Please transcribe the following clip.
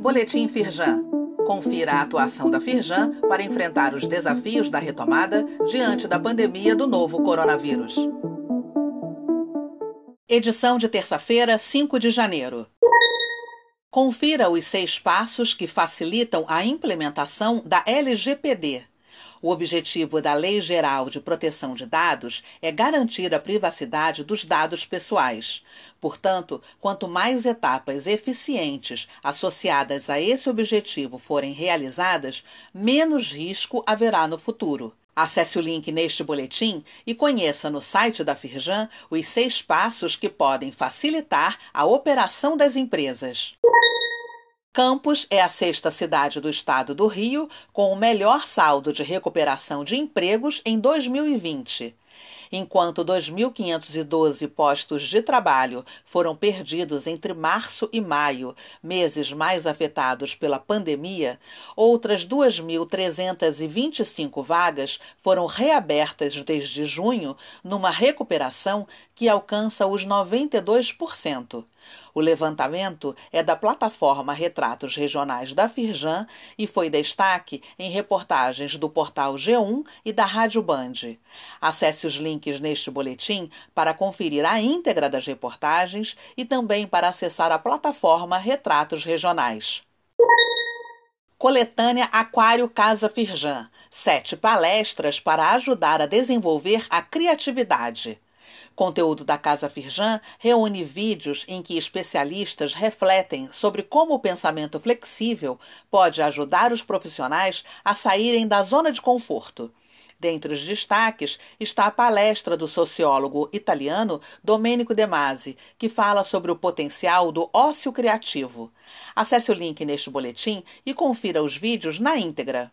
Boletim Firjan. Confira a atuação da Firjan para enfrentar os desafios da retomada diante da pandemia do novo coronavírus. Edição de terça-feira, 5 de janeiro. Confira os seis passos que facilitam a implementação da LGPD. O objetivo da Lei Geral de Proteção de Dados é garantir a privacidade dos dados pessoais. Portanto, quanto mais etapas eficientes associadas a esse objetivo forem realizadas, menos risco haverá no futuro. Acesse o link neste boletim e conheça no site da Firjan os seis passos que podem facilitar a operação das empresas. Campos é a sexta cidade do estado do Rio com o melhor saldo de recuperação de empregos em 2020 enquanto 2.512 postos de trabalho foram perdidos entre março e maio, meses mais afetados pela pandemia, outras 2.325 vagas foram reabertas desde junho, numa recuperação que alcança os 92%. O levantamento é da plataforma Retratos Regionais da Firjan e foi destaque em reportagens do portal G1 e da Rádio Band. Acesse os links neste boletim para conferir a íntegra das reportagens e também para acessar a plataforma Retratos Regionais. Coletânea Aquário Casa Firjan. Sete palestras para ajudar a desenvolver a criatividade. Conteúdo da Casa Firjan reúne vídeos em que especialistas refletem sobre como o pensamento flexível pode ajudar os profissionais a saírem da zona de conforto. Dentre os destaques está a palestra do sociólogo italiano Domenico De Masi, que fala sobre o potencial do ócio criativo. Acesse o link neste boletim e confira os vídeos na íntegra.